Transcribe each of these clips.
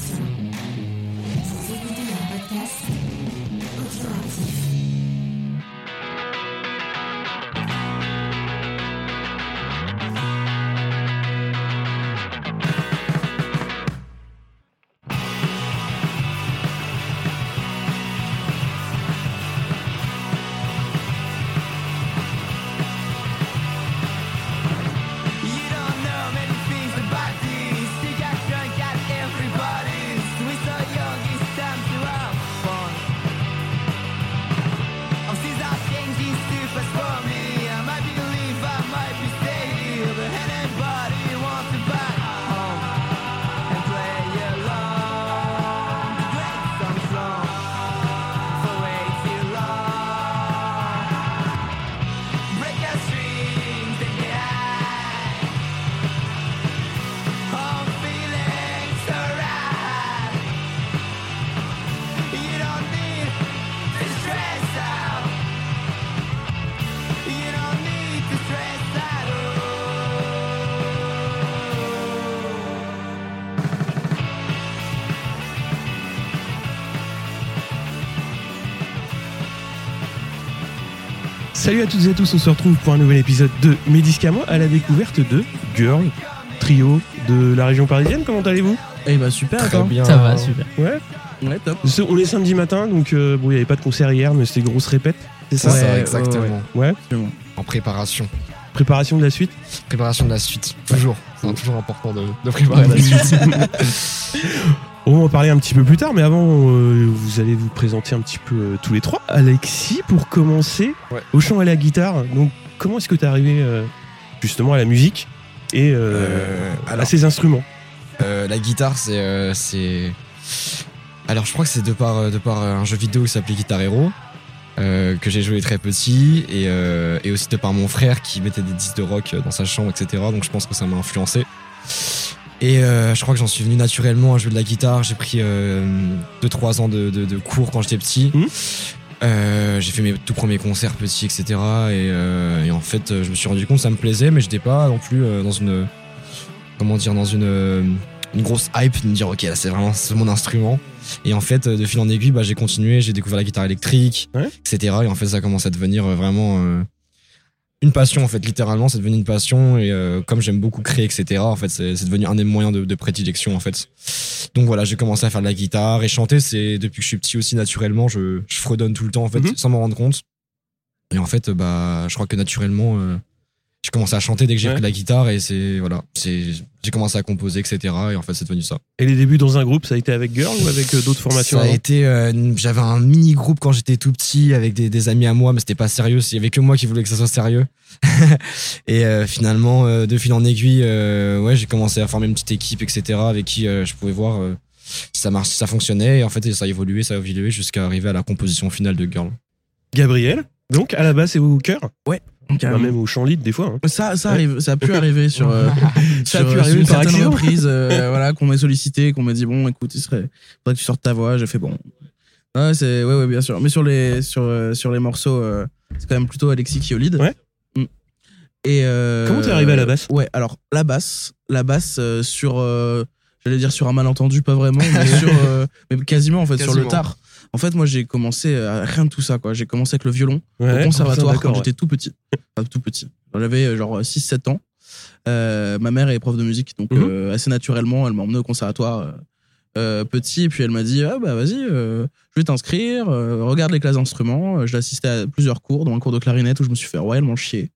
Podcast. Salut à toutes et à tous, on se retrouve pour un nouvel épisode de Médicaments à la découverte de Girl, trio de la région parisienne. Comment allez-vous? Eh bah super, Très bien. Ça va, super. Ouais. Ouais, top. Ce- On est samedi matin, donc euh, bon, il n'y avait pas de concert hier, mais c'était grosse répète. C'est ça ça, Ouais, exactement. Ouais. En préparation. Préparation de la suite. Préparation de la suite. Toujours. C'est toujours important de, de préparer la suite. On va en parler un petit peu plus tard, mais avant, euh, vous allez vous présenter un petit peu euh, tous les trois. Alexis, pour commencer, Ouais. au chant et à la guitare. Donc, comment est-ce que tu es arrivé euh, justement à la musique et à ces instruments? La guitare, c'est. Alors, je crois que c'est de par, de par un jeu vidéo qui s'appelait Guitar Hero. euh, que j'ai joué très petit et, euh, et aussi de par mon frère qui mettait des disques de rock dans sa chambre etc donc je pense que ça m'a influencé et euh, je crois que j'en suis venu naturellement à jouer de la guitare. J'ai pris 2-3 ans de, de- de cours quand j'étais petit. Mhm. Euh, j'ai fait mes tout premiers concerts petits etc et, euh, et en fait euh, je me suis rendu compte que ça me plaisait mais j'étais pas non plus euh, dans une comment dire dans une euh, une grosse hype de me dire ok là, c'est vraiment c'est mon instrument. Et en fait euh, de fil en aiguille bah, j'ai continué. J'ai découvert la guitare électrique Ouais. etc et en fait ça commence à devenir euh, vraiment euh, une passion en fait littéralement c'est devenu une passion et euh, comme j'aime beaucoup créer etc en fait c'est devenu un des moyens de, de prédilection en fait. Donc voilà j'ai commencé à faire de la guitare et chanter. C'est depuis que je suis petit aussi naturellement je, je fredonne tout le temps en fait Mhm. sans m'en rendre compte. Et en fait bah je crois que naturellement euh, j'ai commencé à chanter dès que j'ai Ouais. pris la guitare et c'est voilà c'est j'ai commencé à composer etc et en fait c'est devenu ça. Et les débuts dans un groupe, ça a été avec Girl ou avec euh, d'autres formations ça a été euh, j'avais un mini groupe quand j'étais tout petit avec des, des amis à moi mais c'était pas sérieux. Il y avait que moi qui voulais que ça soit sérieux. Et euh, finalement euh, de fil en aiguille euh, ouais j'ai commencé à former une petite équipe etc avec qui euh, je pouvais voir euh, si ça marche si ça fonctionnait. Et en fait ça a évolué ça a évolué jusqu'à arriver à la composition finale de Girl. Gabriel, donc à la base, c'est au cœur, Donc, Enfin, euh, même au chant lead des fois. hein. Ça, ça Ouais. arrive, ça a pu arriver sur, euh, Ça sur, a pu arriver une par certaine accident. reprise, euh, voilà, qu'on m'ait sollicité, qu'on m'a dit bon, écoute, il serait, faudrait que tu sortes ta voix. J'ai fait bon. Ouais, c'est, ouais, ouais, bien sûr. Mais sur les, sur, euh, sur les morceaux, euh, c'est quand même plutôt Alexis qui est au lead. Ouais. Mm. Et euh, Comment t'es arrivé à la basse? Ouais, alors la basse, la basse euh, sur, euh, j'allais dire sur un malentendu, pas vraiment, mais sur, euh, mais quasiment en fait sur le Quasiment. tard. En fait, moi j'ai commencé à rien de tout ça quoi. J'ai commencé avec le violon Ouais, au conservatoire quand j'étais tout petit. Enfin, tout petit. J'avais euh, genre 6-7 ans. Euh, ma mère est prof de musique, donc Mhm. euh, assez naturellement, elle m'a emmené au conservatoire euh, euh, petit, et puis elle m'a dit ah bah vas-y, euh, je vais t'inscrire, euh, regarde les classes d'instruments. Euh, J'ai assisté à plusieurs cours, dont un cours de clarinette où je me suis fait royalement chier.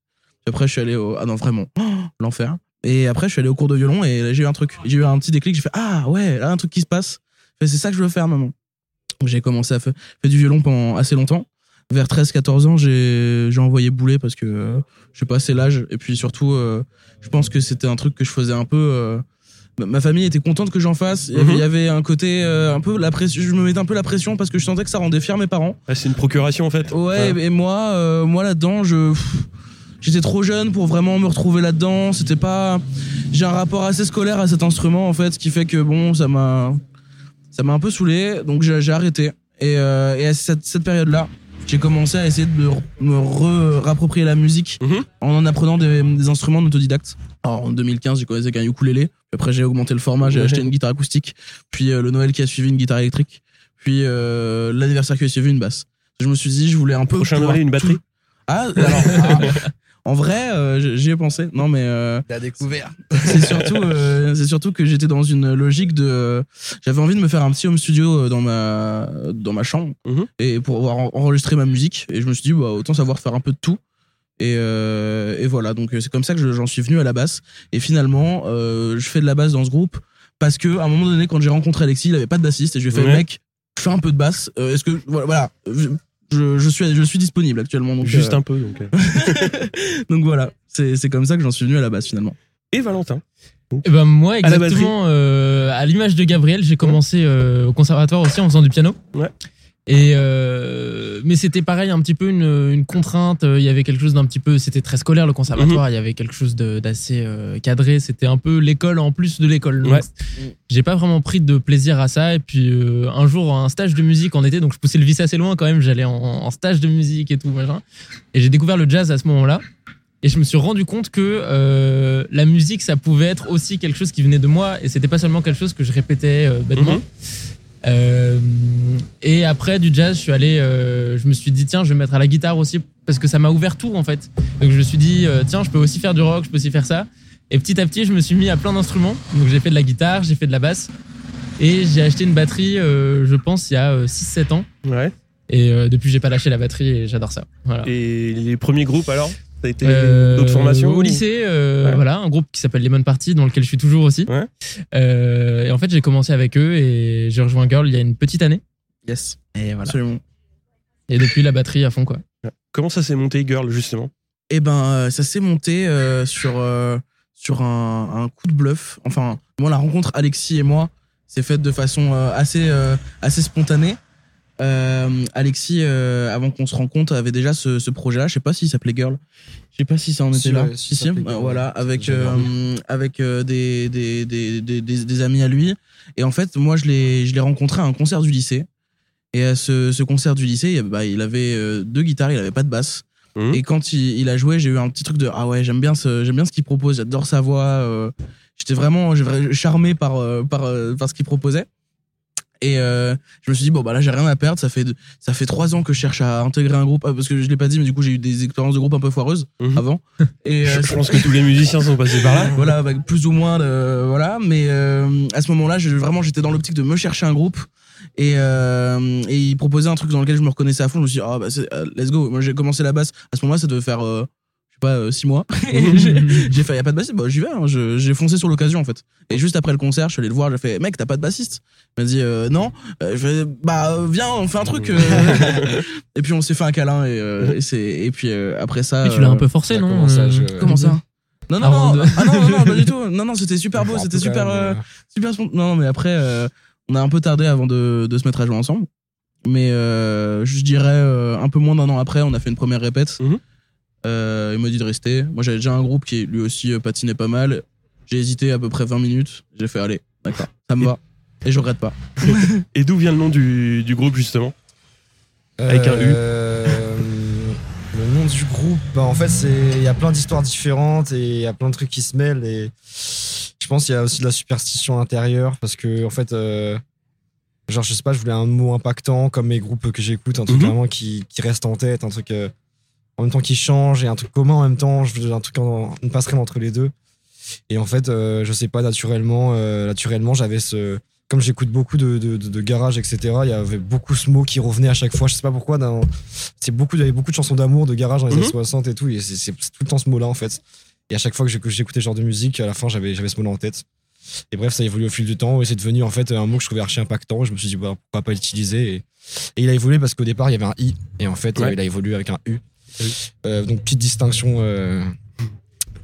Puis après, je suis allé au ah non vraiment l'enfer. Et après, je suis allé au cours de violon et j'ai eu un truc, j'ai eu un petit déclic. J'ai fait ah ouais, là un truc qui se passe. C'est ça que je veux faire, maman. J'ai commencé à faire, du violon pendant assez longtemps vers 13-14 ans, j'ai envoyé bouler parce que euh, j'ai passé l'âge. Et puis surtout, euh, je pense que c'était un truc que je faisais un peu. euh, ma- ma famille était contente que j'en fasse. Il y avait- Mhm. il y avait un côté euh, un peu la pression. Je me mettais un peu la pression parce que je sentais que ça rendait fier mes parents. Ah, c'est une procuration en fait. Ouais, et moi, euh, moi là-dedans, je. J'étais trop jeune pour vraiment me retrouver là-dedans. C'était pas. J'ai un rapport assez scolaire à cet instrument en fait, ce qui fait que bon, ça m'a, ça m'a un peu saoulé. Donc j'ai arrêté. Et, euh, et à cette, cette période-là, j'ai commencé à essayer de me, rapproprier la musique Mhm. en en apprenant des, des instruments d'autodidacte. Alors en 2015, j'ai commencé avec un ukulélé. Après, j'ai augmenté le format, j'ai Ouais. acheté une guitare acoustique. Puis euh, le Noël qui a suivi, une guitare électrique. Puis euh, l'anniversaire qui a suivi, une basse. Je me suis dit, je voulais un peu. Prochain Noël, une tout- batterie Ah, alors. ah, en vrai, euh, j'y ai pensé. Non, mais. euh, La découverte. c'est surtout, euh, c'est surtout que j'étais dans une logique de. J'avais envie de me faire un petit home studio dans ma, dans ma chambre Mhm. et pour pouvoir en- enregistrer ma musique. Et je me suis dit, bah, autant savoir faire un peu de tout. Et, et voilà, donc c'est comme ça que je- j'en suis venu à la basse. Et finalement, je fais de la basse dans ce groupe parce que à un moment donné, quand j'ai rencontré Alexis, il avait pas de bassiste et je lui ai fait, Ouais. mec, je fais un peu de basse. Est-ce que voilà, je, je suis, je suis disponible actuellement. Donc, Juste euh, un peu. Donc. euh. donc voilà, c'est comme ça que j'en suis venu à la basse finalement. Et Valentin. Eh ben moi exactement euh, à l'image de Gabriel, j'ai commencé euh, au conservatoire aussi en faisant du piano. Ouais. Et euh, mais c'était pareil un petit peu une, une contrainte. euh, Il y avait quelque chose d'un petit peu, c'était très scolaire le Mhm. conservatoire. Il y avait quelque chose d'assez euh, cadré. C'était un peu l'école en plus de l'école. Ouais. J'ai pas vraiment pris de plaisir à ça. Et puis euh, un jour un stage de musique en été, donc je poussais le vice assez loin quand même. J'allais en, en stage de musique et tout machin. Et j'ai découvert le jazz à ce moment-là. Et je me suis rendu compte que euh, la musique, ça pouvait être aussi quelque chose qui venait de moi, et c'était pas seulement quelque chose que je répétais bêtement. Mhm. Euh, et après du jazz, je suis allé, euh, je me suis dit tiens, je vais me mettre à la guitare aussi parce que ça m'a ouvert tout en fait. Donc je me suis dit euh, tiens, je peux aussi faire du rock, je peux aussi faire ça. Et petit à petit, je me suis mis à plein d'instruments. Donc j'ai fait de la guitare, j'ai fait de la basse, et j'ai acheté une batterie, euh, je pense il y a euh, 6-7 ans. Ouais. Et euh, depuis, j'ai pas lâché la batterie et j'adore ça. Voilà. Et les premiers groupes alors? Ça a été Euh, d'autres formations Au ou- lycée, euh, Ouais. voilà, un groupe qui s'appelle Lemon Party, dans lequel je suis toujours aussi. Ouais. Euh, et en fait, j'ai commencé avec eux et j'ai rejoint Girl il y a une petite année. Yes, Et voilà. absolument. Et depuis, la batterie à fond, quoi. Comment ça s'est monté, Girl, justement? Eh ben, euh, ça s'est monté euh, sur, euh, sur un, un coup de bluff. Enfin, moi, la rencontre Alexis et moi s'est faite de façon euh, assez, euh, assez spontanée. Euh, Alexis, euh, avant qu'on se rencontre, avait déjà ce, ce projet-là. Je sais pas s'il s'appelait Girl. Je sais pas si ça en Si, était là. ouais, si, s'appelait Euh, Girl, voilà, ouais. avec, euh, avec euh, des, des, des, des, des, des amis à lui. Et en fait, moi, je l'ai je l'ai rencontré à un concert du lycée. Et à ce, ce concert du lycée, bah, il avait euh, deux guitares, il avait pas de basse. Mhm. Et quand il, il a joué, j'ai eu un petit truc de ah ouais, j'aime bien ce, j'aime bien ce qu'il propose, j'adore sa voix. euh, J'étais vraiment j'ai vra- charmé par, euh, par, euh, par ce qu'il proposait. Et euh, je me suis dit bon bah là j'ai rien à perdre. Ça fait ça fait trois ans que je cherche à intégrer un groupe ah, parce que je l'ai pas dit, mais du coup j'ai eu des expériences de groupe un peu foireuses Mhm. avant. Et euh, Je je pense que tous les musiciens sont passés par là. voilà, avec plus ou moins de voilà, mais euh, à ce moment-là, je, vraiment j'étais dans l'optique de me chercher un groupe et euh, et il proposait un truc dans lequel je me reconnaissais à fond. Je me suis dit ah bah c'est- euh, let's go. Moi j'ai commencé la basse à ce moment-là, ça devait faire euh, pas euh, six mois. Et j'ai fait y a pas de bassiste, bah j'y vais. hein. J'ai foncé sur l'occasion en fait. Et juste après le concert, je suis allé le voir, j'ai fait mec t'as pas de bassiste. Il m'a dit euh, non. Euh, je fais bah euh, viens on fait un truc. euh. et puis on s'est fait un câlin et, euh, et c'est et puis euh, après ça. Et tu l'as euh, un peu forcé, non euh. Comment ça? Non non non, de- ah non non non pas du tout non non c'était super beau c'était super euh, euh, super non mais après euh, on a un peu tardé avant de, de se mettre à jouer ensemble mais euh, je dirais euh, un peu moins d'un an après on a fait une première répète Mhm. Euh, il m'a dit de rester. Moi j'avais déjà un groupe qui lui aussi euh, patinait pas mal. J'ai hésité à peu près 20 minutes. J'ai fait allez d'accord. Ça me va. Et je regrette pas. Et d'où vient le nom du, du groupe, justement? Avec un U. Euh, Le nom du groupe, bah en fait, c'est il y a plein d'histoires différentes et il y a plein de trucs qui se mêlent et je pense qu'il y a aussi de la superstition intérieure parce que en fait, euh, genre je sais pas, je voulais un mot impactant comme mes groupes que j'écoute, un truc Mhm. vraiment qui, qui reste en tête, un truc euh, en même temps qui change et un truc commun en même temps, je veux un truc en, une passerelle entre les deux. Et en fait, euh, je sais pas naturellement, euh, naturellement, j'avais ce comme j'écoute beaucoup de, de, de, de garage, etc., il y avait beaucoup ce mot qui revenait à chaque fois. Je sais pas pourquoi. C'est beaucoup, il y avait beaucoup de chansons d'amour, de garage dans les Mhm. années 60 et tout. Et c'est, tout le temps ce mot-là, en fait. Et à chaque fois que j'éc- j'écoutais ce genre de musique, à la fin, j'avais, j'avais ce mot-là en tête. Et bref, ça a évolué au fil du temps. Et c'est devenu, en fait, un mot que je trouvais archi impactant. Je me suis dit, bah, pourquoi pas l'utiliser. Et, et il a évolué parce qu'au départ, il y avait un I. Et en fait, Ouais. euh, il a évolué avec un U. Euh, donc, petite distinction euh,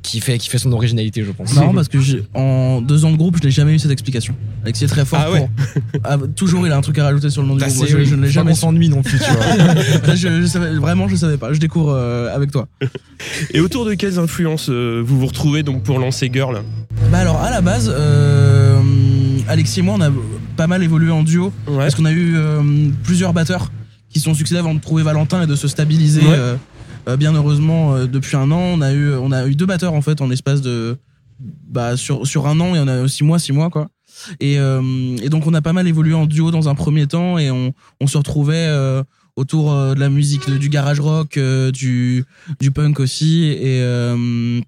qui, fait, qui fait son originalité, je pense. marrant parce que j'ai- en deux ans de groupe je n'ai jamais eu cette explication Alexis est très fort Ah ouais. pour- Ah, toujours il a un truc à rajouter sur le nom du Bah, groupe Moi, c'est- je, je ne l'ai faut pas jamais qu'on s'ennuie non plus, tu vois. Là, je, je savais, vraiment, je savais pas. Je découvre euh, avec toi. Et autour de quelles influences euh, vous vous retrouvez donc pour lancer Girl? Bah alors, à la base, euh, Alexis et moi, on a pas mal évolué en duo Ouais. parce qu'on a eu euh, plusieurs batteurs qui se sont succédés avant de trouver Valentin et de se stabiliser. Ouais. euh, bien heureusement, euh, depuis un an, on a eu, on a eu deux batteurs en fait en l'espace de bah, sur, sur un an, il y en a six mois, six mois, quoi. Et, euh, et donc, on a pas mal évolué en duo dans un premier temps et on, on se retrouvait euh, autour euh, de la musique, de- du garage rock, euh, du, du punk aussi. Et, euh,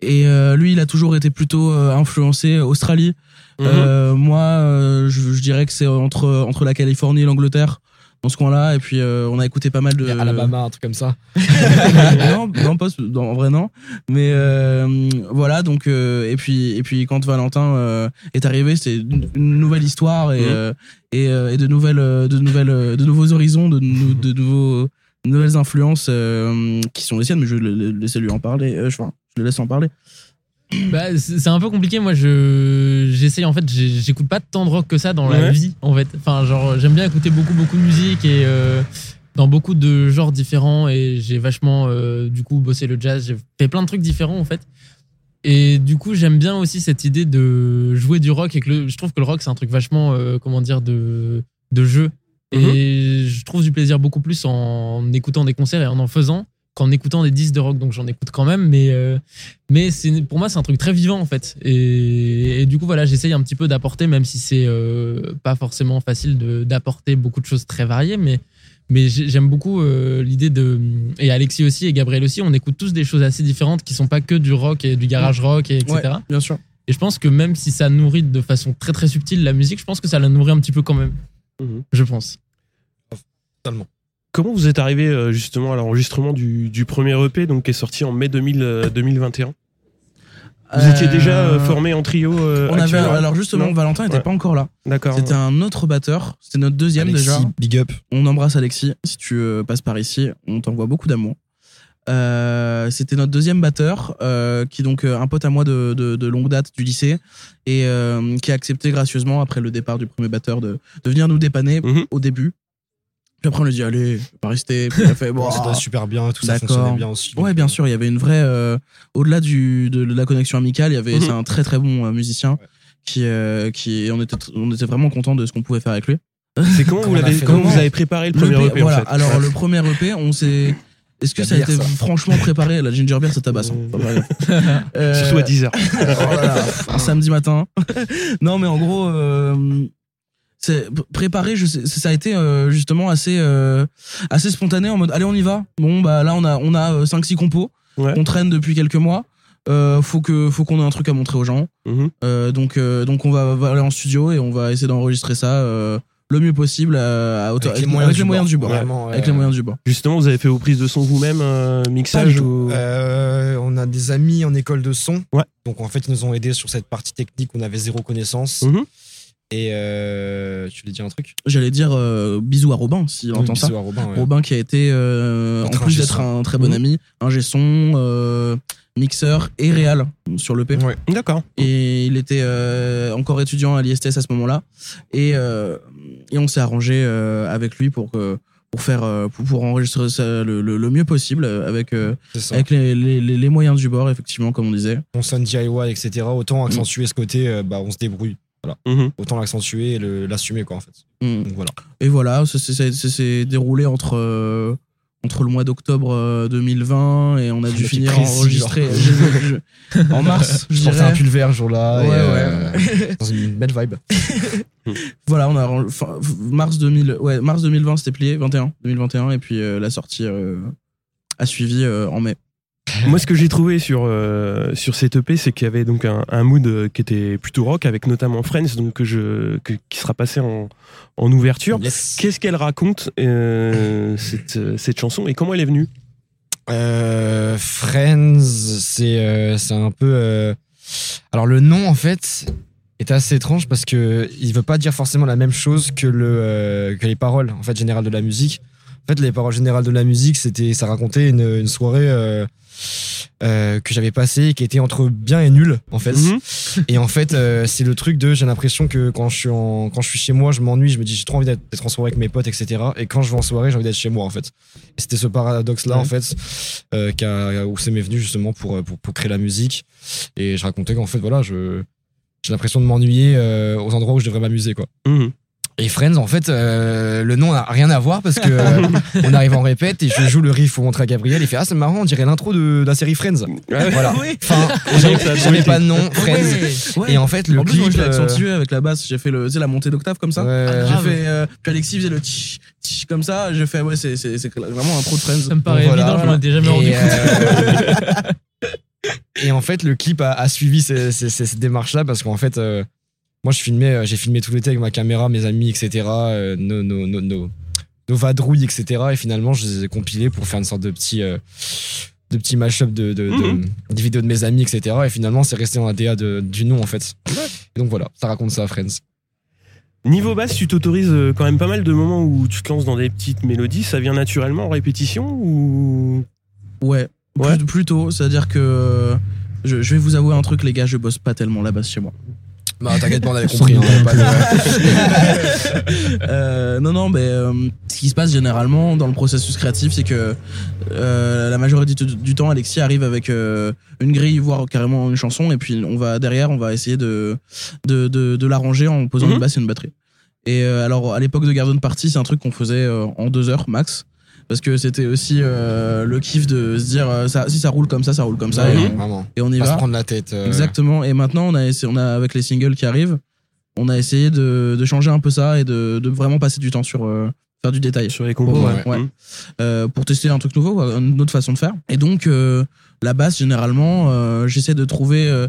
et euh, lui, il a toujours été plutôt euh, influencé Australie. Mhm. Euh, moi, euh, je, je dirais que c'est entre, entre la Californie et l'Angleterre, dans ce coin-là. Et puis, euh, on a écouté pas mal de. Alabama, un truc comme ça. non, non, pas, non, en vrai, non. Mais euh, voilà, donc. euh, et, puis, et puis, quand Valentin euh, est arrivé, c'était une, une nouvelle histoire et, Mhm. euh, et, euh, et de, nouvelles, de, nouvelles, de nouveaux horizons, de, nou- de, nouveaux, de nouvelles influences euh, qui sont les siennes, mais je vais le- laisser lui en parler. euh, je, enfin, je le laisse en parler. Bah, c'est un peu compliqué. Moi, je j'essaye en fait, j'écoute pas tant de rock que ça dans la Ouais. vie en fait. Enfin, genre, j'aime bien écouter beaucoup, beaucoup de musique et euh, dans beaucoup de genres différents. Et j'ai vachement, euh, du coup, bossé le jazz. J'ai fait plein de trucs différents en fait. Et du coup, j'aime bien aussi cette idée de jouer du rock et que le- je trouve que le rock c'est un truc vachement, euh, comment dire, de de jeu. Et je trouve du plaisir beaucoup plus en écoutant des concerts et en en faisant qu'en écoutant des disques de rock. Donc j'en écoute quand même, mais euh, mais c'est pour moi c'est un truc très vivant en fait. Et, et du coup voilà, j'essaye un petit peu d'apporter, même si c'est euh, pas forcément facile de- d'apporter beaucoup de choses très variées, mais mais j'ai- j'aime beaucoup euh, l'idée de et Alexis aussi et Gabriel aussi, on écoute tous des choses assez différentes qui sont pas que du rock et du garage rock et etc. Ouais, bien sûr. Et je pense que même si ça nourrit de façon très très subtile la musique, je pense que ça la nourrit un petit peu quand même. Mhm. Je pense. Totalement. Comment vous êtes arrivé euh, justement à l'enregistrement du, du premier EP donc, qui est sorti en mai 2000, euh, 2021 Vous étiez déjà euh, formé en trio euh, On avait, alors justement, Non? Valentin n'était Ouais. pas encore là. D'accord. C'était un autre batteur. C'était notre deuxième Alexis, déjà. Big up. On embrasse Alexis. Si tu euh, passes par ici, on t'envoie beaucoup d'amour. Euh, c'était notre deuxième batteur, euh, qui est donc euh, un pote à moi de, de, de longue date du lycée et euh, qui a accepté gracieusement après le départ du premier batteur de, de venir nous dépanner Mhm. au début. Puis après on lui dit allez, pas rester. Puis il a fait bon. C'était super bien, tout ça fonctionnait bien aussi. Ouais, bien sûr, il y avait une vraie. euh, Au-delà de la connexion amicale, il y avait Mhm. c'est un très très bon euh, musicien qui euh, qui on était on était vraiment content de ce qu'on pouvait faire avec lui. C'est comment, vous, Comment on a l'avez- fait comment comment vous avez préparé le premier EP voilà. en fait Alors Ouais. le premier EP, on s'est. Est-ce que ça a bière, été ça. franchement préparé? La ginger beer, ça tabasse. hein. Euh, Surtout à 10h. oh là là, un samedi matin. non, mais en gros, euh, c'est préparé. Je sais, ça a été euh, justement assez euh, assez spontané en mode allez on y va. Bon bah là on a on a 5 6 compos Ouais. qu'on traîne depuis quelques mois. Euh, faut que faut qu'on ait un truc à montrer aux gens. Mhm. Euh, donc euh, donc on va, va aller en studio et on va essayer d'enregistrer ça euh, le mieux possible à, à hauteur- Avec les moyens, avec du, les moyens bord. du bord. Vraiment, Avec les moyens du bord. Justement, vous avez fait vos prises de son vous-même, euh, mixage ou... Euh, on a des amis en école de son. Ouais. Donc en fait, ils nous ont aidés sur cette partie technique. On avait zéro connaissance. Mhm. Et euh, tu voulais dire un truc? J'allais dire euh, bisous à Robin s'il entend Bisous ça. à Robin, ouais. Robin qui a été, euh, en plus d'être un très bon Mhm. ami, ingé son, euh, mixeur et réal sur l'EP. Ouais. D'accord. Et il était euh, encore étudiant à l'ISTS à ce moment-là. Et, euh, et on s'est arrangé euh, avec lui pour, que- pour, faire, pour, pour enregistrer ça le, le- le mieux possible avec, euh, avec les, les, les- les moyens du bord, effectivement, comme on disait. On sonne DIY, etc. Autant accentuer ce côté, bah, on se débrouille. Mhm. Autant l'accentuer et le- l'assumer, quoi, en fait. Mm. Donc voilà. Et voilà, ça s'est- déroulé entre, euh, entre le mois d'octobre euh, 2020 et on a dû finir à précis, enregistrer je- je- en mars, je Je portais un pull vert ce jour-là. Ouais, et, ouais. euh, dans une belle vibe. Voilà, on a mars 2000, ouais, mars 2020 c'était plié, 21, 2021 et puis euh, la sortie euh, a suivi euh, en mai. Moi, ce que j'ai trouvé sur, euh, sur cette EP, c'est qu'il y avait donc un, un mood euh, qui était plutôt rock, avec notamment Friends, donc que je, que- qui sera passé en, en ouverture. Yes. Qu'est-ce qu'elle raconte, euh, cette, cette chanson, et comment elle est venue? Euh, Friends, c'est un peu. Alors le nom en fait est assez étrange parce que il veut pas dire forcément la même chose que le euh, que les paroles en fait générales de la musique. En fait, les paroles générales de la musique, c'était ça racontait une, une soirée euh, euh, que j'avais passée qui était entre bien et nul en fait. Mhm. Et en fait, euh, c'est le truc de j'ai l'impression que quand je suis en, quand je suis chez moi, je m'ennuie, je me dis j'ai trop envie d'être en soirée avec mes potes, etc. Et quand je vais en soirée, j'ai envie d'être chez moi en fait. Et c'était ce paradoxe là Ouais. en fait euh, où c'est m'est venu justement pour, pour pour créer la musique. Et je racontais qu'en fait voilà, je j'ai l'impression de m'ennuyer aux endroits où je devrais m'amuser quoi. Mhm. Et Friends, en fait, euh, le nom n'a rien à voir parce que euh, on arrive en répète et je joue le riff pour montrer à Gabriel. Il fait Ah, c'est marrant, on dirait l'intro de, de la série Friends. Ouais. Voilà. Oui. Enfin, Donc, j'avais pas de nom, Friends. Ouais. Et en fait, le en plus, moi, clip. je l'ai euh, accentué avec la basse. J'ai fait le, tu sais, la montée d'octave comme ça. ouais, J'ai grave. fait. euh, puis Alexis faisait le tch, tch comme ça. J'ai fait, ouais, c'est c'est- c'est vraiment un pro de Friends. Ça me paraît Voilà, évident, je m'en étais jamais rendu compte. euh, et en fait, le clip a, a suivi cette démarche-là parce qu'en fait, euh, moi, je filmais, euh, j'ai filmé tout l'été avec ma caméra, mes amis, etc., euh, nos, nos, nos, nos, nos vadrouilles, etc. Et finalement, je les ai compilés pour faire une sorte de petit, euh, de petit mash-up de, de, de- Mhm. des vidéos de mes amis, etc. Et finalement, c'est resté dans la DA de- du nom, en fait. Et donc voilà, ça raconte ça Friends. Niveau basse, tu t'autorises quand même pas mal de moments où tu te lances dans des petites mélodies. Ça vient naturellement en répétition ou? Ouais. Ouais. Plutôt. C'est-à-dire que. Je, je vais vous avouer un truc, les gars, je bosse pas tellement la basse chez moi. Bah, t'inquiète pas, on avait compris. hein, pas de- Euh, non, non, mais euh, ce qui se passe généralement dans le processus créatif, c'est que euh, la majorité du, du temps, Alexis arrive avec euh, une grille, voire carrément une chanson, et puis on va derrière, on va essayer de, de, de, de l'arranger en posant Mhm. une basse et une batterie. Et euh, alors, à l'époque de Garden Party, c'est un truc qu'on faisait euh, en deux heures max. Parce que c'était aussi euh, le kiff de se dire euh, ça, si ça roule comme ça, ça roule comme ça, et, Ouais, on, Vraiment. et on y Pas se va. prendre la tête. euh, Exactement. Et maintenant, on a, essayé, on a avec les singles qui arrivent, on a essayé de, de changer un peu ça et de, de vraiment passer du temps sur euh, faire du détail sur les compos Ouais, ouais. ouais. Euh, pour tester un truc nouveau, quoi, une autre façon de faire. Et donc euh, la basse, généralement, euh, j'essaie de trouver. euh,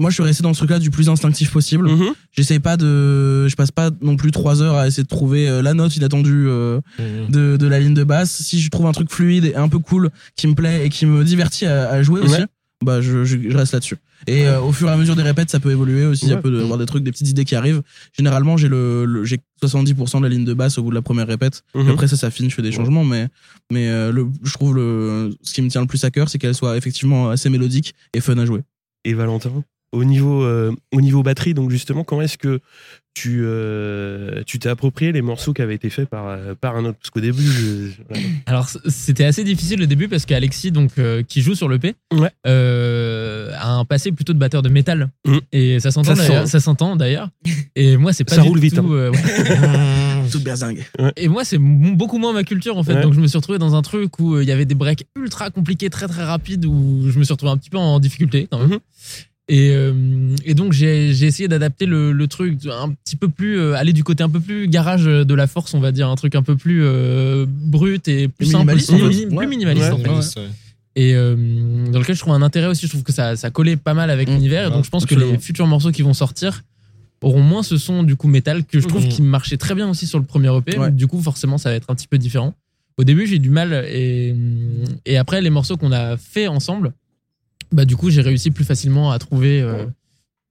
moi, je suis resté dans ce truc-là du plus instinctif possible. Mhm. J'essaie pas de, je passe pas non plus trois heures à essayer de trouver euh, la note inattendue euh, Mhm. de, de la ligne de basse. Si je trouve un truc fluide et un peu cool qui me plaît et qui me divertit à, à jouer aussi, bah je, je, je reste là-dessus. Et euh, au fur et à mesure des répètes, ça peut évoluer aussi. Il y a Ouais. peut y avoir des trucs, des petites idées qui arrivent. Généralement, j'ai le, le- j'ai 70% de la ligne de basse au bout de la première répète. Mhm. Après ça s'affine, je fais des changements, mais mais euh, le, je trouve le ce qui me tient le plus à cœur, c'est qu'elle soit effectivement assez mélodique et fun à jouer. Et Valentin, au niveau, euh, au niveau batterie, donc justement, comment est-ce que tu euh, tu t'es approprié les morceaux qui avaient été faits par, euh, par un autre? Parce qu'au début, je-. Alors c'était assez difficile le début parce qu'Alexis donc euh, qui joue sur le P Ouais. euh, a un passé plutôt de batteur de métal Mm. et ça s'entend d'ailleurs, sent. ça s'entend d'ailleurs et moi c'est pas Ça du roule vite, tout, hein. euh, ouais. Toute berzingue. et moi c'est m- beaucoup moins ma culture en fait Ouais. donc je me suis retrouvé dans un truc où euh, il y avait des breaks ultra compliqués très très rapides où je me suis retrouvé un petit peu en difficulté quand même Mhm. Et, euh, et donc j'ai essayé d'adapter le, le truc un petit peu plus euh, aller du côté un peu plus garage de la force on va dire un truc un peu plus euh, brut et plus simple Minimaliste, aussi, en mini- plus Ouais. minimaliste en Ouais. et euh, dans lequel je trouve un intérêt aussi. Je trouve que ça, ça collait pas mal avec Mmh, l'univers. Et donc, je pense que les futurs morceaux qui vont sortir auront moins ce son du coup métal que je trouve Mmh. qui marchait très bien aussi sur le premier EP. Du coup, forcément, ça va être un petit peu différent. Au début, j'ai du mal. Et, et après, les morceaux qu'on a fait ensemble, bah, du coup, j'ai réussi plus facilement à trouver. euh,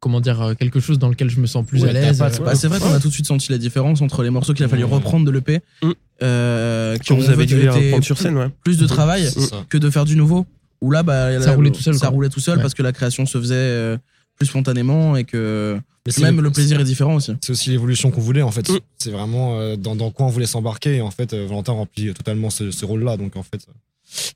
Comment dire, euh, quelque chose dans lequel je me sens plus Ouais, à l'aise. euh, Bah, c'est vrai qu'on a tout de suite senti la différence entre les morceaux qu'il a fallu Ouais. reprendre de l'EP, Mm. euh, qui vous avez dû reprendre sur scène, ouais. plus de travail C'est ça. que de faire du nouveau. Où là, bah, Ça là, roulait tout seul, Ça quoi. roulait tout seul Ouais. parce que la création se faisait euh, plus spontanément et que même le plaisir est différent aussi. C'est aussi l'évolution qu'on voulait en fait. C'est vraiment euh, dans, dans quoi on voulait s'embarquer et en fait euh, Valentin remplit totalement ce, ce rôle-là donc en fait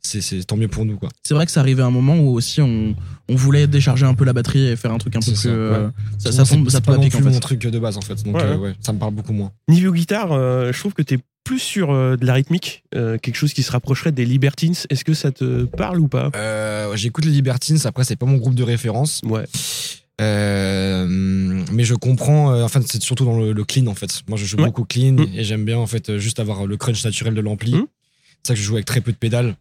c'est c'est tant mieux pour nous quoi. C'est vrai que ça arrivait à un moment où aussi on, on voulait décharger un peu la batterie et faire un truc un peu plus. ça, euh, ça, Sinon, ça tombe, c'est- ça c'est pas non en fait. mon truc de base en fait donc Ouais, euh, ouais. ouais, ça me parle beaucoup moins. Niveau guitare, euh, je trouve que tu es plus sur euh, de la rythmique, euh, quelque chose qui se rapprocherait des Libertines. Est-ce que ça te parle ou pas? Euh, J'écoute les Libertines après c'est pas mon groupe de référence Ouais. Euh, mais je comprends euh, en fait c'est surtout dans le, le clean en fait. Moi je joue Ouais. beaucoup clean Mm. et j'aime bien en fait juste avoir le crunch naturel de l'ampli. Mm. C'est ça que je joue avec très peu de pédales.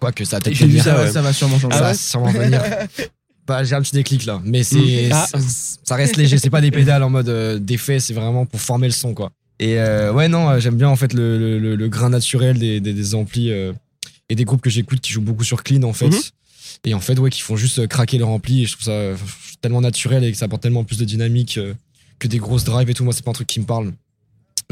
Quoique ça a peut-être J'ai vu venir. ça, ouais, ça va sûrement changer. ça Ah va ouais sûrement venir. Bah, j'ai un petit déclic là, mais c'est Mm. Ah. ça, reste léger. C'est pas des pédales en mode euh, d'effet, c'est vraiment pour former le son quoi. Et euh, ouais non, euh, j'aime bien en fait le, le, le- le grain naturel des, des, des amplis euh, et des groupes que j'écoute qui jouent beaucoup sur clean en fait. Mhm. Et en fait ouais, qui font juste craquer leur ampli. Et je trouve ça tellement naturel et que ça apporte tellement plus de dynamique que des grosses drives et tout. Moi c'est pas un truc qui me parle.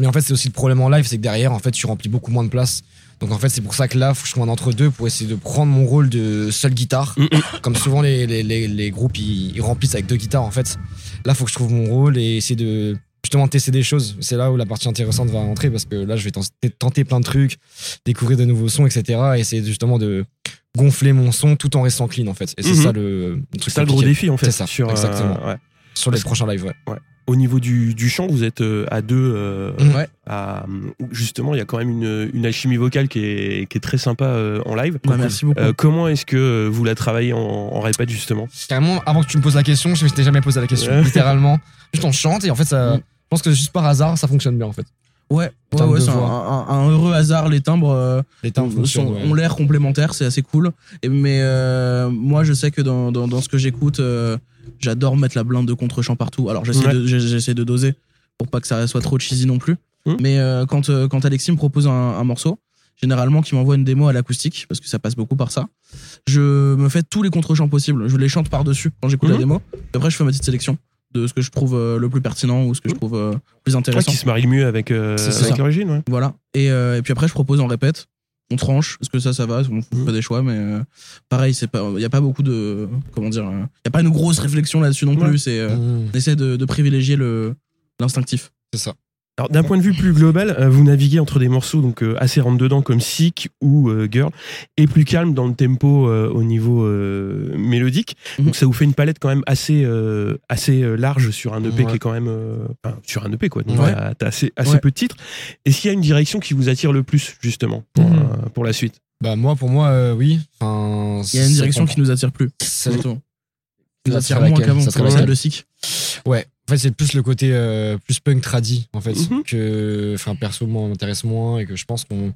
Mais en fait c'est aussi le problème en live, c'est que derrière en fait tu remplis beaucoup moins de place. Donc en fait c'est pour ça que là faut que je trouve un entre deux pour essayer de prendre mon rôle de seule guitare Mm, mm. comme souvent les, les, les, les groupes ils, ils remplissent avec deux guitares en fait là faut que je trouve mon rôle et essayer de justement tester des choses c'est là où la partie intéressante va rentrer parce que là je vais tenter, tenter plein de trucs découvrir de nouveaux sons etc et essayer justement de gonfler mon son tout en restant clean en fait et c'est Mhm. ça le, le truc C'est ça le gros défi en fait. C'est ça, sur, euh, exactement. ouais. sur les prochains lives ouais. Au niveau du, du chant, vous êtes euh, à deux. euh, Ouais. à, justement, il y a quand même une, une alchimie vocale qui est, qui est très sympa euh, en live. Bah, merci beaucoup. Euh, comment est-ce que vous la travaillez en, en répète justement? Carrément, avant que tu me poses la question, je t'ai jamais posé la question. Ouais. littéralement. Juste on chante et en fait, ça, Mm. je pense que juste par hasard, ça fonctionne bien en fait. Ouais, ouais, ouais, c'est un, voix. un- un heureux hasard. Les timbres Les timbres sont- ouais. ont l'air complémentaires, c'est assez cool. Et, mais euh, moi, je sais que dans, dans, dans ce que j'écoute, euh, j'adore mettre la blinde de contre-champ partout. Alors, j'essaie Ouais. de, j'ai- j'essaie de doser pour pas que ça soit trop cheesy non plus. Mhm. Mais euh, quand, euh, quand Alexis me propose un, un morceau, généralement qui m'envoie une démo à l'acoustique, parce que ça passe beaucoup par ça, je me fais tous les contre-champs possibles. Je les chante par-dessus quand j'écoute la Mhm. démo. Et après, je fais ma petite sélection de ce que je trouve euh, le plus pertinent ou ce que je trouve euh, plus Ouais, intéressant. Qui se marie le mieux avec, euh, l'origine ouais. Voilà. Et, euh, et puis après, je propose en répète. On tranche. Est-ce que ça, ça va On fait Mhm. des choix, mais euh, pareil, c'est pas. Il y a pas beaucoup de. Comment dire Il y a pas une grosse réflexion là-dessus non plus. C'est. euh, Mm, on essaie de, de privilégier le l'instinctif. C'est ça. Alors d'un point de vue plus global, euh, vous naviguez entre des morceaux donc euh, assez rentre dedans comme Sick ou euh, Girl et plus calme dans le tempo euh, au niveau euh, mélodique. Mhm. Donc ça vous fait une palette quand même assez euh, assez large sur un EP Ouais. qui est quand même euh, enfin, sur un EP quoi. Donc Ouais. t'as- assez assez Ouais. peu de titres. Est-ce qu'il y a une direction qui vous attire le plus justement pour Mhm. euh, pour la suite? Bah moi, pour moi, euh, oui. Enfin, Il y a une direction qui nous attire plus. ça- nous attire moins qu'avant. Celle de Sick. Ouais. En fait, c'est plus le côté euh, plus punk tradi, en fait, Mhm. que, enfin, perso, moi, m'intéresse moins et que je pense qu'on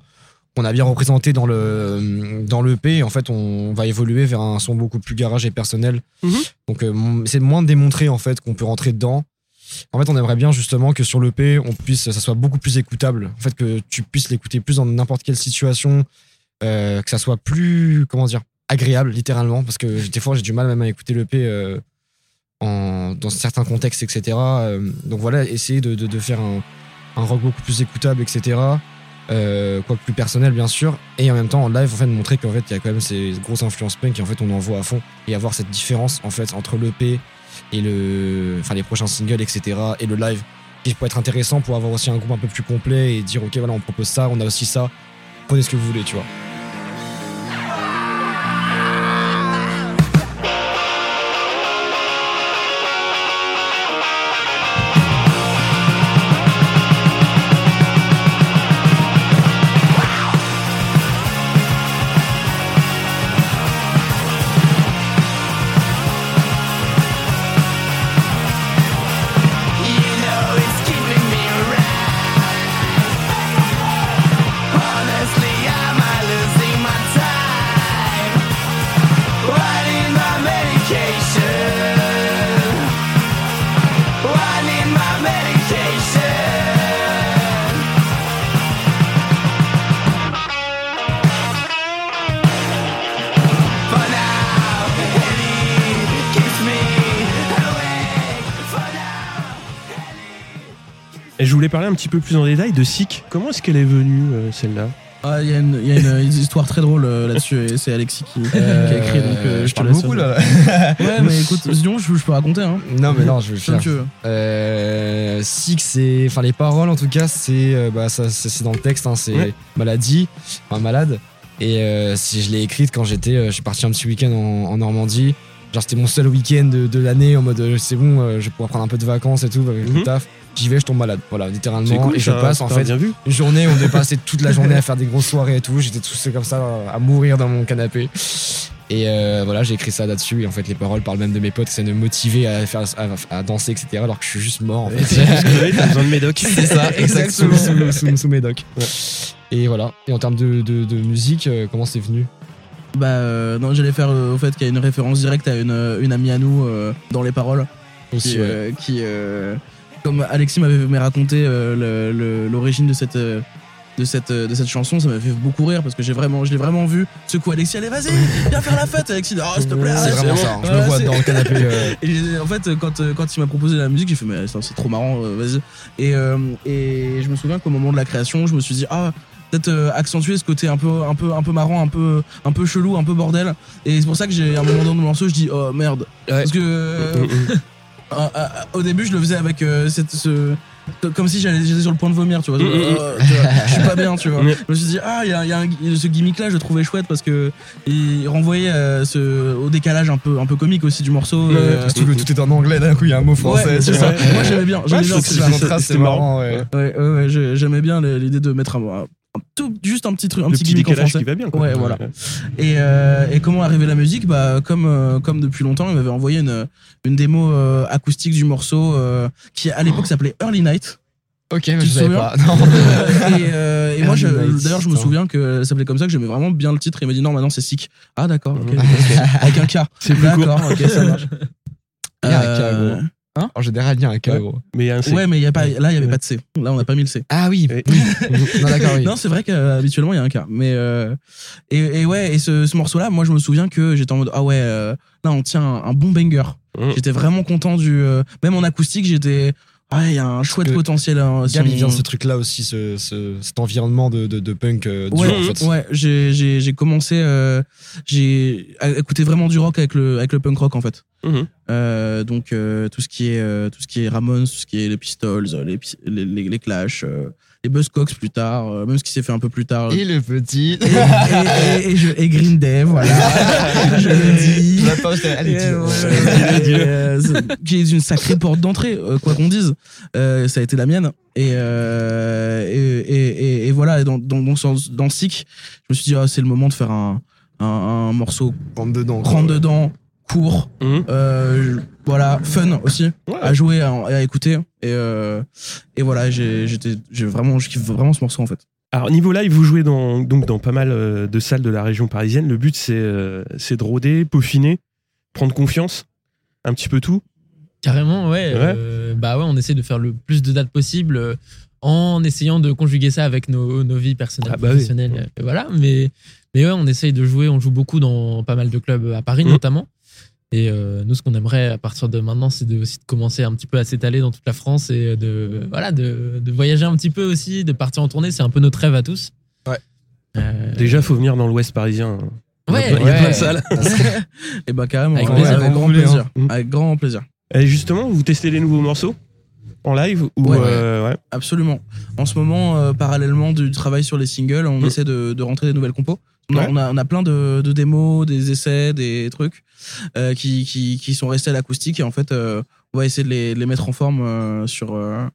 qu'on a bien représenté dans le dans l'EP. En fait, on va évoluer vers un son beaucoup plus garage et personnel. Mhm. Donc, euh, c'est moins démontré en fait qu'on peut rentrer dedans. En fait, on aimerait bien justement que sur l'EP, on puisse, ça soit beaucoup plus écoutable. En fait, que tu puisses l'écouter plus dans n'importe quelle situation, euh, que ça soit plus, comment dire, agréable, littéralement. Parce que des fois, j'ai du mal même à écouter l'EP euh, dans certains contextes, etc. Euh, donc voilà, essayer de, de, faire un, un rock beaucoup plus écoutable, etc. Euh, quoique plus personnel, bien sûr. Et en même temps, en live, en fait, montrer qu'en fait, il y a quand même ces grosses influences punk et en fait, on en voit à fond. Et avoir cette différence, en fait, entre l'EP et le, enfin, les prochains singles, etc. et le live qui peut être intéressant pour avoir aussi un groupe un peu plus complet et dire, ok, voilà, on propose ça, on a aussi ça. Prenez ce que vous voulez, tu vois. Petit peu plus en détail de Sick. Comment est-ce qu'elle est venue euh, celle-là? Ah, il y a une, y a une, une histoire très drôle euh, là-dessus et c'est Alexis qui, qui a écrit. Donc, euh, je te laisse. beaucoup là. Ouais, mais écoute, sinon, je, je peux raconter. Hein. non, mais non, je tu veux. Euh, Six, c'est, enfin les paroles en tout cas, c'est, euh, bah ça, c'est dans le texte, hein, c'est Ouais. maladie, enfin malade. Et euh, si je l'ai écrite quand j'étais, euh, je suis parti un petit week-end en, en Normandie. Genre c'était mon seul week-end de, de l'année en mode euh, c'est bon, euh, je vais pouvoir prendre un peu de vacances et tout avec Mhm. le taf. J'y vais, je tombe malade, voilà, littéralement. cool. et je ça, passe en fait bien vu. une journée, on est passé toute la journée à faire des grosses soirées et tout. J'étais tout seul comme ça à mourir dans mon canapé. Et euh, voilà, j'ai écrit ça là-dessus. Et en fait, les paroles parlent même de mes potes, c'est de me motiver à, faire, à, à danser, etc. Alors que je suis juste mort en fait. T'as besoin de médoc. C'est ça, exactement. Sous, sous, sous mes docs. Et voilà. Et en termes de, de, de musique, euh, comment c'est venu? Bah euh, non, j'allais faire euh, au fait qu'il y a une référence directe à une, une amie à nous euh, dans les paroles aussi qui, ouais. euh, qui, euh, comme Alexis m'avait raconté euh, l'origine de cette euh, de cette euh, de cette chanson, ça m'a fait beaucoup rire parce que j'ai vraiment je l'ai vraiment vu secouer Alexis, allez vas-y, viens faire la fête Alexis, oh s'il te plaît, C'est vraiment ça. hein. Je me vois dans le canapé. euh, Et en fait, quand, quand il m'a proposé la musique, j'ai fait, mais c'est trop marrant, vas-y. Et, euh, et je me souviens qu'au moment de la création, je me suis dit, ah, peut-être accentuer ce côté un peu, un, peu, un peu marrant, un peu, un peu chelou, un peu bordel. Et c'est pour ça que j'ai, un moment dans le morceau, je dis, oh merde. Parce que. Euh, ah, au début, je le faisais avec euh, cette, ce. Comme si j'allais- j'étais sur le point de vomir, tu vois. Mm, mm, mm. Euh, tu vois, je suis pas bien, tu vois. Je me suis dit, ah, il y a, il y a un- ce gimmick-là, je le trouvais chouette parce que il renvoyait euh, ce, au décalage un peu, un peu comique aussi du morceau. Euh, Surtout que tout est en anglais, d'un coup, il y a un mot français. Ouais, ça. Moi, j'aimais bien. J'aimais Ouais, bien c'était marrant. ouais. Ouais, ouais, ouais, j'ai- j'aimais bien l'idée de mettre un, un tout, juste un petit truc, un Le petit petit gimmick en décalage français. qui va bien. quoi. Ouais, voilà. Et, euh, et comment arriver la musique? Bah, comme, euh, comme depuis longtemps, il m'avait envoyé une, une démo euh, acoustique du morceau euh, qui à l'époque s'appait Early Night. Ok, mais Tu je savais souviens? pas. Non. et euh, et moi, d'ailleurs, je me souviens que ça s'appelait comme ça, que j'aimais vraiment bien le titre. Et il m'a dit non, maintenant c'est sick. Ah, d'accord, ok. Avec un K. C'est plus court. D'accord, ok, ça marche. Euh, gros. En général, il y a un K, Ouais. gros. Mais il y a un C. Ouais, mais il y a pas, là, il n'y avait pas de C. Là, on n'a pas mis le C. Ah oui. Non, d'accord, oui. Non, c'est vrai qu'habituellement, il y a un cas. Mais, euh, et, et ouais, et ce, ce morceau-là, moi, je me souviens que j'étais en mode, ah ouais, euh, là, on tient un, un bon banger. Mm. J'étais vraiment content du. euh, même en acoustique, j'étais. Ah, il y a un chouette que potentiel. Hein, Gab, il son- vient de ce truc-là aussi, ce, ce- cet environnement de, de, de punk euh, dur, Ouais, en fait. ouais, j'ai j'ai j'ai commencé, euh, j'ai à écouté vraiment du rock avec le avec le punk rock en fait. Mhm. Euh, donc euh, tout ce qui est euh, tout ce qui est Ramones, tout ce qui est les Pistols, euh, les les, les, les Clash, euh, les Buzzcocks plus tard, euh, même ce qui s'est fait un peu plus tard. Et le petit. et, et, et, et, je- et Green Day, voilà. je le dis. Attends, j'étais- allez, euh, est une sacrée porte d'entrée, euh, quoi qu'on dise. Euh, ça a été la mienne. Et, euh, et, et, et, et voilà, dans, dans, dans, dans, Sick, je me suis dit, ah, c'est le moment de faire un, un, un morceau Rentre dedans. rentre dedans, court, Mhm. euh, voilà, fun aussi, Ouais. à jouer, à, à écouter. Et, euh, et voilà, j'ai j'étais- j'ai vraiment, je kiffe vraiment ce morceau en fait. Alors niveau live, vous jouez dans, donc dans pas mal euh, de salles de la région parisienne. Le but c'est euh, c'est de rôder, peaufiner, prendre confiance, un petit peu tout. Carrément, ouais. Ouais. euh, bah ouais, on essaie de faire le plus de dates possible en essayant de conjuguer ça avec nos, nos vies personnelles, Ah bah oui. professionnelles. et voilà, mais, mais ouais, on essaye de jouer. On joue beaucoup dans pas mal de clubs à Paris Mhm. notamment. Et euh, nous, ce qu'on aimerait à partir de maintenant, c'est de, aussi de commencer un petit peu à s'étaler dans toute la France et de, voilà, de, de voyager un petit peu aussi, de partir en tournée. C'est un peu notre rêve à tous. Ouais. Euh, Déjà, faut venir dans l'Ouest parisien. Il y a Ouais, plein- il y a plein de ouais. salles. Et bah carrément, Avec plaisir. avec Quand grand voulez, plaisir. hein. Avec grand plaisir. Et justement, vous testez les nouveaux morceaux en live ou Ouais. euh, ouais. Absolument. En ce moment, euh, parallèlement du travail sur les singles, on Mm. essaie de, de rentrer des nouvelles compos. On Ouais. on a, on a plein de, de démos, des essais, des trucs euh, qui, qui, qui sont restés à l'acoustique et en fait, euh, on va essayer de les, de les mettre en forme euh, sur, euh,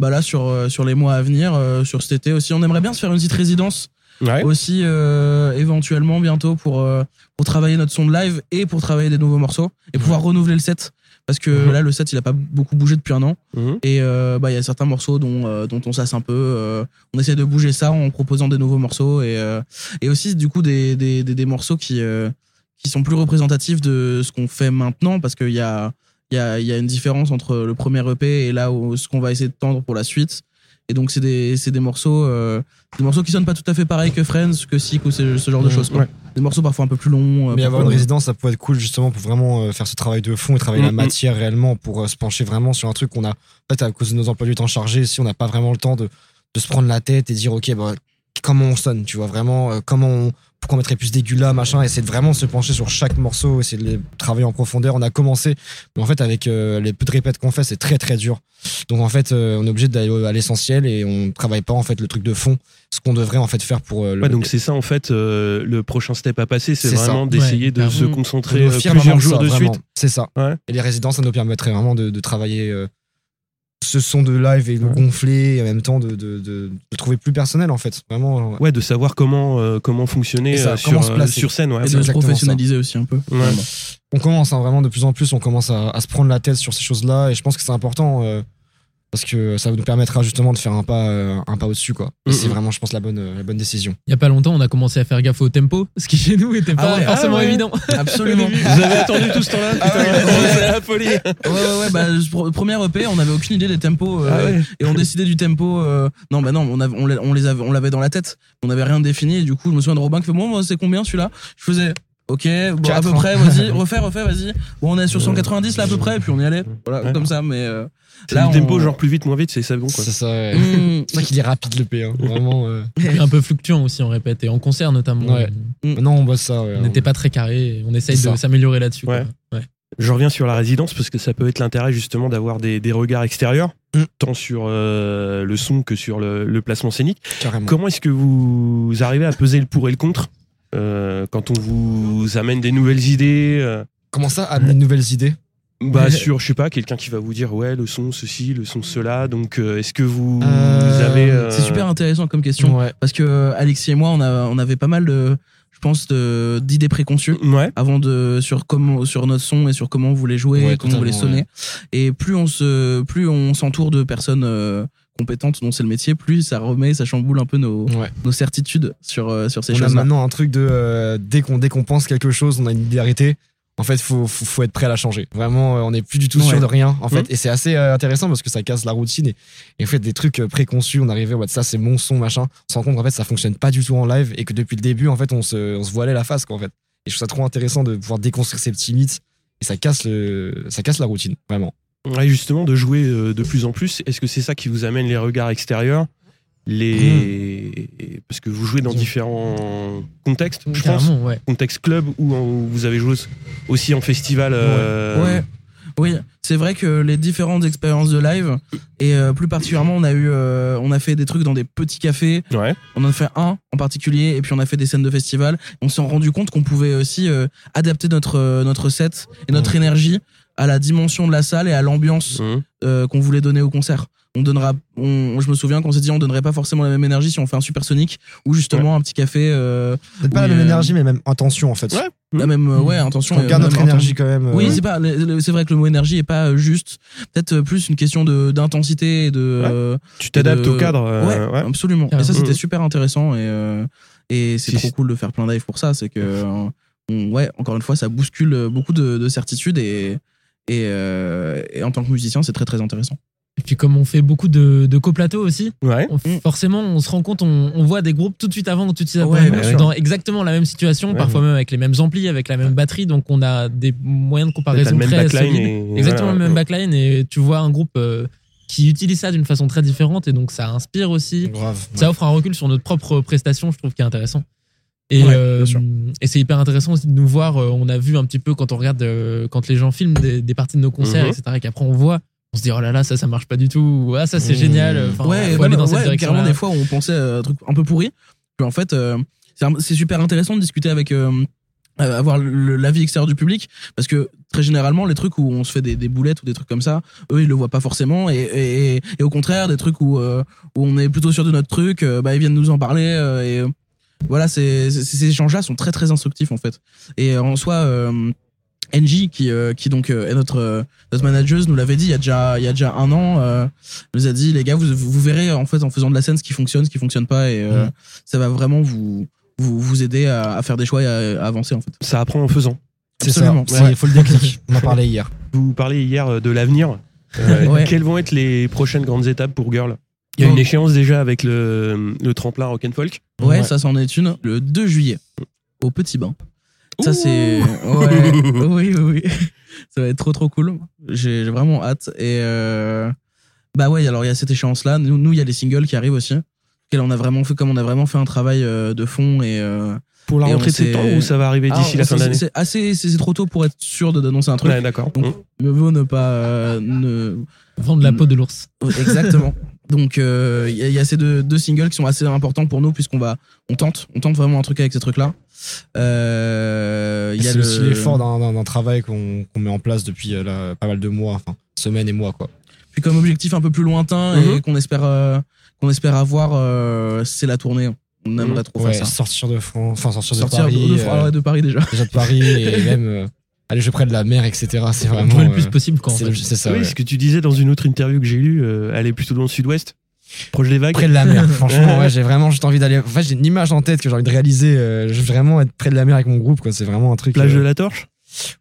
bah là, sur, euh, sur les mois à venir, euh, sur cet été aussi. On aimerait bien se faire une petite résidence Ouais. aussi euh, éventuellement bientôt pour, euh, pour travailler notre son de live et pour travailler des nouveaux morceaux et pouvoir renouveler le set. Parce que Mhm. là, le set, il a pas beaucoup bougé depuis un an. Mhm. Et euh, bah il y a certains morceaux dont euh, dont on sasse un peu. euh, on essaie de bouger ça en proposant des nouveaux morceaux et euh, et aussi du coup des des des, des morceaux qui euh, qui sont plus représentatifs de ce qu'on fait maintenant parce qu'il y a il y a il y a une différence entre le premier EP et là où ce qu'on va essayer de tendre pour la suite. Et donc c'est des c'est des morceaux euh, des morceaux qui sonnent pas tout à fait pareil que Friends, que Sick ou ce, ce genre de choses. Ouais. Des morceaux parfois un peu plus longs. euh, Mais avoir une parfois- résidence, ça pourrait être cool justement pour vraiment euh, faire ce travail de fond et travailler la Mm, mm. matière réellement pour euh, se pencher vraiment sur un truc qu'on a. En fait, à cause de nos emplois du temps chargés, si on n'a pas vraiment le temps de, de se prendre la tête et dire, ok, bah, comment on sonne, tu vois, vraiment, euh, comment on. Pourquoi on mettrait plus d'aigus là, machin, essayer de vraiment se pencher sur chaque morceau, essayer de les travailler en profondeur. On a commencé, mais en fait, avec euh, les peu de répètes qu'on fait, c'est très très dur. Donc en fait, euh, on est obligé d'aller à l'essentiel et on travaille pas en fait le truc de fond, ce qu'on devrait en fait faire pour euh, le. Ouais, donc c'est ça en fait le prochain step à passer, c'est ça. vraiment d'essayer Ouais, de se concentrer plusieurs jours ça, de vraiment. suite. C'est ça. Ouais. Et les résidences, ça nous permettrait vraiment de, de travailler ce son de live et de Ouais. gonfler et en même temps de, de, de, de trouver plus personnel en fait. Vraiment. Ouais, de savoir comment euh, comment fonctionner ça, euh, comment sur se euh, placer. sur scène. Ouais, et de se professionnaliser aussi un peu. On commence hein, vraiment de plus en plus, on commence à, à se prendre la tête sur ces choses-là et je pense que c'est important euh, parce que ça nous permettra justement de faire un pas, euh, un pas au-dessus quoi. Et c'est vraiment, je pense, la bonne, euh, la bonne décision. Il y a pas longtemps, on a commencé à faire gaffe au tempo, ce qui chez nous était Ah pas ouais, forcément ah ouais. évident. Absolument. Vous avez attendu tout ce temps-là Ah ouais, la folie. Ouais, ouais, ouais, bah, premier EP, on avait aucune idée des tempos, euh, Ah ouais. et on décidait du tempo, euh, non, bah non, on, avait, on, les- avait, on l'avait dans la tête, on n'avait rien défini, et du coup, je me souviens de Robin qui fait, bon, moi, c'est combien celui-là? Je faisais, ok, bon, à peu près, vas-y, refais, refais, vas-y. Bon, on est sur 190 là, à peu près, et puis on y allait, voilà, Ouais. comme ça, mais, euh, C'est Là, du tempo on- genre plus vite, moins vite, c'est ça bon quoi. C'est ça. ouais. mm, C'est ça qu'il est rapide le P. Hein. Vraiment. euh. Un peu fluctuant aussi en répète et en concert notamment. Ouais. On- Maintenant, on bosse ça. ouais. On n'était pas très carré. On essaye de s'améliorer là-dessus. quoi. Ouais. Ouais. Je reviens sur la résidence parce que ça peut être l'intérêt justement d'avoir des, des regards extérieurs, Mm. tant sur euh, le son que sur le, le placement scénique. Carrément. Comment est-ce que vous arrivez à peser le pour et le contre euh, quand on vous amène des nouvelles idées euh, Comment ça, amener de nouvelles idées bah sur je sais pas quelqu'un qui va vous dire ouais le son ceci le son cela donc euh, est-ce que vous, Euh, avez euh, C'est super intéressant comme question. Ouais. Parce que euh, Alexis et moi, on, a, on avait pas mal de, je pense, de- d'idées préconçues ouais avant de sur comment sur notre son et sur comment on voulait jouer, Ouais, comment on voulait totalement, sonner. Et plus on se, plus on s'entoure de personnes euh, compétentes dont c'est le métier, plus ça remet, ça chamboule un peu nos, Ouais. nos certitudes sur euh, sur ces On a choses-là. maintenant un truc de euh, dès qu'on dès qu'on pense quelque chose, on a une idée arrêtée. En fait, faut, faut, faut être prêt à la changer. Vraiment, euh, on n'est plus du tout sûr de rien. En fait, Mhm. et c'est assez intéressant parce que ça casse la routine et, et en fait des trucs préconçus. On arrivait, ouais, ça c'est mon son, machin. On se rend compte qu'en fait ça fonctionne pas du tout en live et que depuis le début, en fait, on se, on se voilait la face, quoi, en fait. Et je trouve ça trop intéressant de pouvoir déconstruire ces petits mythes et ça casse le, ça casse la routine, vraiment. Ouais, justement de jouer euh, de plus en plus est-ce que c'est ça qui vous amène les regards extérieurs? Les parce que vous jouez dans différents contextes je pense ouais. contexte club ou vous avez joué aussi en festival euh, Ouais. Oui, c'est vrai que les différentes expériences de live et euh, plus particulièrement, on a eu, euh, on a fait des trucs dans des petits cafés. ouais On en a fait un en particulier et puis on a fait des scènes de festival. On s'est rendu compte qu'on pouvait aussi euh, adapter notre notre set et notre énergie à la dimension de la salle et à l'ambiance Mhm. euh, qu'on voulait donner au concert. On donnera, on, je me souviens qu'on s'est dit on donnerait pas forcément la même énergie si on fait un supersonique ou justement un petit café. Euh, Peut-être pas la même euh, énergie, mais même intention en fait. Ouais. La même, euh, ouais, intention. On garde notre énergie quand même. Oui, euh, c'est pas, c'est vrai que le mot énergie est pas juste. Peut-être plus une question de d'intensité et de. Ouais. tu t'adaptes de- au cadre euh, ouais, ouais. absolument. Et ça, c'était super intéressant et euh, et c'est Si, trop cool de faire plein de live pour ça. C'est que, on- ouais, encore une fois, ça bouscule beaucoup de, de certitudes et et, euh, et en tant que musicien, c'est très très intéressant. Et puis comme on fait beaucoup de, de coplateaux aussi, Ouais. on- Mm. forcément on se rend compte, on, on voit des groupes tout de suite avant ou tout de suite après, Ouais, dans exactement la même situation, Ouais. parfois même avec les mêmes amplis, avec la même batterie, donc on a des moyens de comparaison le même très backline solides. et- Exactement le même backline et tu vois un groupe euh, qui utilise ça d'une façon très différente et donc ça inspire aussi. Ça offre un recul sur notre propre prestation, je trouve, qui est intéressant. Et, Ouais, euh, et c'est hyper intéressant aussi de nous voir. euh, on a vu un petit peu quand on regarde, euh, quand les gens filment des, des parties de nos concerts, Mhm. etc. Et qu'après on voit, on se dit oh là là, ça, ça marche pas du tout. Ou, ah, ça, c'est Mhm. génial. Enfin, ouais, faut voilà, aller dans cette ouais, direction. carrément, des fois, on pensait à un truc un peu pourri. Puis en fait, euh, c'est super intéressant de discuter avec. euh, avoir l'avis extérieur du public parce que très généralement les trucs où on se fait des, des boulettes ou des trucs comme ça eux ils le voient pas forcément et, et, et au contraire des trucs où, euh, où on est plutôt sûr de notre truc euh, bah ils viennent nous en parler euh, et voilà c'est c'est- ces échanges là sont très très instructifs en fait et en soi euh, NJ qui euh, qui donc euh, est notre euh, notre manageuse nous l'avait dit il y a déjà il y a déjà un an euh, nous a dit les gars vous, vous verrez en fait en faisant de la scène ce qui fonctionne ce qui fonctionne pas et euh, Mhm. ça va vraiment vous vous, vous aider à, à faire des choix et à, à avancer en fait ça apprend en faisant C'est ça. Il faut le déclic. On en parlait hier. vous parlez hier euh, de l'avenir Euh, Ouais. quelles vont être les prochaines grandes étapes pour Girl? Il y a une échéance déjà avec le, le tremplin Rock'n'Folk ouais, Ouais. ça c'en est une le 2 juillet au Petit Bain. Ça c'est ouais. Oui oui oui. Ça va être trop trop cool. J'ai vraiment hâte. Et euh, bah ouais alors il y a cette échéance là nous nous, il y a les singles qui arrivent aussi Auxquels on a vraiment fait comme on a vraiment fait un travail euh, de fond et euh, pour la Et rentrée de septembre ou ça va arriver d'ici ah, la fin d'année c'est assez c'est trop tôt pour être sûr de d'annoncer un truc. Ouais, d'accord. Donc mieux vaut ne pas euh, ne Vendre la peau de l'ours. Exactement. Donc euh, il y, a- il y a ces deux, deux singles qui sont assez importants pour nous puisqu'on va on tente on tente vraiment un truc avec ces trucs là. Euh, il y a C'est le aussi l'effort d'un- travail qu'on qu'on met en place depuis euh, là, pas mal de mois, enfin semaines et mois quoi. puis comme objectif un peu plus lointain Mhm. et qu'on espère euh, qu'on espère avoir euh, c'est la tournée. On aimerait trop Ouais, faire ça. sortir de France, enfin sortir, Sortir de Paris, de, de- euh, ouais, de Paris déjà. déjà de Paris et même euh, aller je près de la mer, etc. C'est vraiment. Le plus euh, possible quand. c'est c'est ça. oui ouais. ce que tu disais dans une autre interview que j'ai lue euh, elle est plutôt dans le sud-ouest proche des vagues Près de la mer, franchement, Ouais. j'ai vraiment juste envie d'aller. En fait, j'ai une image en tête que j'ai envie de réaliser. euh, je veux vraiment être près de la mer avec mon groupe, quoi. C'est vraiment un truc. plage euh, de la torche?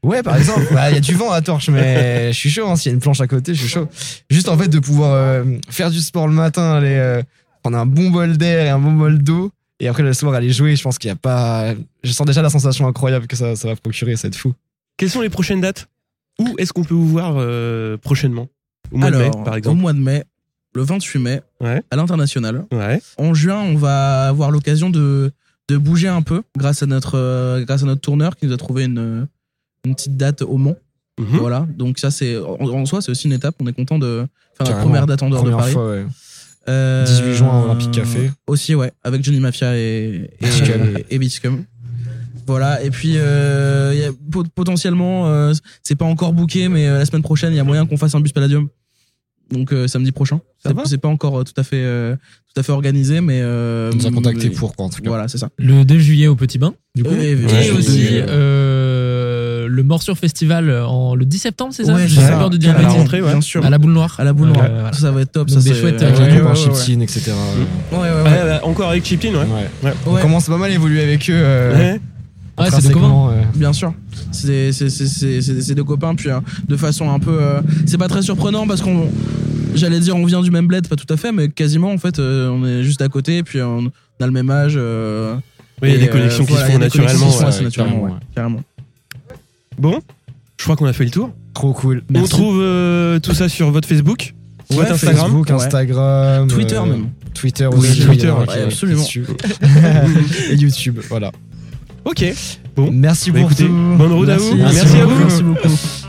Ouais, par exemple. Bah, Il y a du vent à la torche, mais je suis chaud. hein, S'il y a une planche à côté, je suis chaud. Juste en fait de pouvoir euh, faire du sport le matin, aller euh, prendre un bon bol d'air et un bon bol d'eau, et après le soir aller jouer. Je pense qu'il y a pas. Je sens déjà la sensation incroyable que ça, ça va procurer. Ça va être fou. Quelles sont les prochaines dates? Où est-ce qu'on peut vous voir euh, prochainement? Au mois Alors de mai par au exemple mois de mai, le 28 mai, Ouais. à l'international. ouais En juin, on va avoir l'occasion de, de bouger un peu grâce à notre, euh, grâce à notre tourneur qui nous a trouvé une, une petite date au Mans. Mhm. Voilà, donc ça c'est en, en soi c'est aussi une étape. On est content de faire notre première date en dehors de Paris. fois, ouais. Euh, 18 juin au Olympique Café. Aussi ouais, avec Johnny Mafia et et, et Beachcum. Voilà, et puis euh, il y a pot- potentiellement, euh, c'est pas encore booké, mais euh, la semaine prochaine, il y a moyen qu'on fasse un bus Palladium. Donc euh, samedi prochain. Ça C'est- va C'est pas encore euh, tout à fait, euh, tout à fait organisé, mais. Euh, On nous a contacté mais- pour quoi en tout cas. Voilà, c'est ça. Le 2 juillet au Petit Bain, du coup. Et, Et Ouais, aussi le- euh, le Morsure Festival en, le 10 septembre, c'est ça? Ouais, J'ai peur de dire À la rentrée, ouais. Bien sûr. À la boule noire. À la boule Ouais, noire. voilà. Ça, ça va être top. Donc ça, des c'est- euh, Avec ouais, ouais, ouais. Chiptine, etc. Ouais, ouais, ouais. Ouais, ouais, encore avec Chiptine, ouais. Ouais. Ouais. On commence pas mal à évoluer avec eux. euh, Ouais. Ouais, c'est de comment intrinsèquement, euh, Bien sûr, c'est c'est- c'est- c'est- c'est- c'est deux copains, puis euh, de façon un peu. euh, c'est pas très surprenant parce qu'on. J'allais dire on vient du même bled, pas tout à fait, mais quasiment en fait, euh, on est juste à côté, puis on a le même âge. euh, Oui, il y a des connexions euh, qui voilà, se font des connexions naturellement. qui se ouais. naturellement, carrément, ouais, carrément. Bon, je crois qu'on a fait le tour. Trop cool. On trouve euh, tout ça sur votre Facebook, Ouais, votre Instagram. Facebook, Ouais. Instagram, Twitter euh, même. Twitter Oui, aussi. Twitter, ouais, ouais, ouais, absolument. YouTube. Et YouTube, voilà. Ok. Bon. Merci Bah, tout. bonne route à vous. Merci Merci à beaucoup. vous. Merci beaucoup.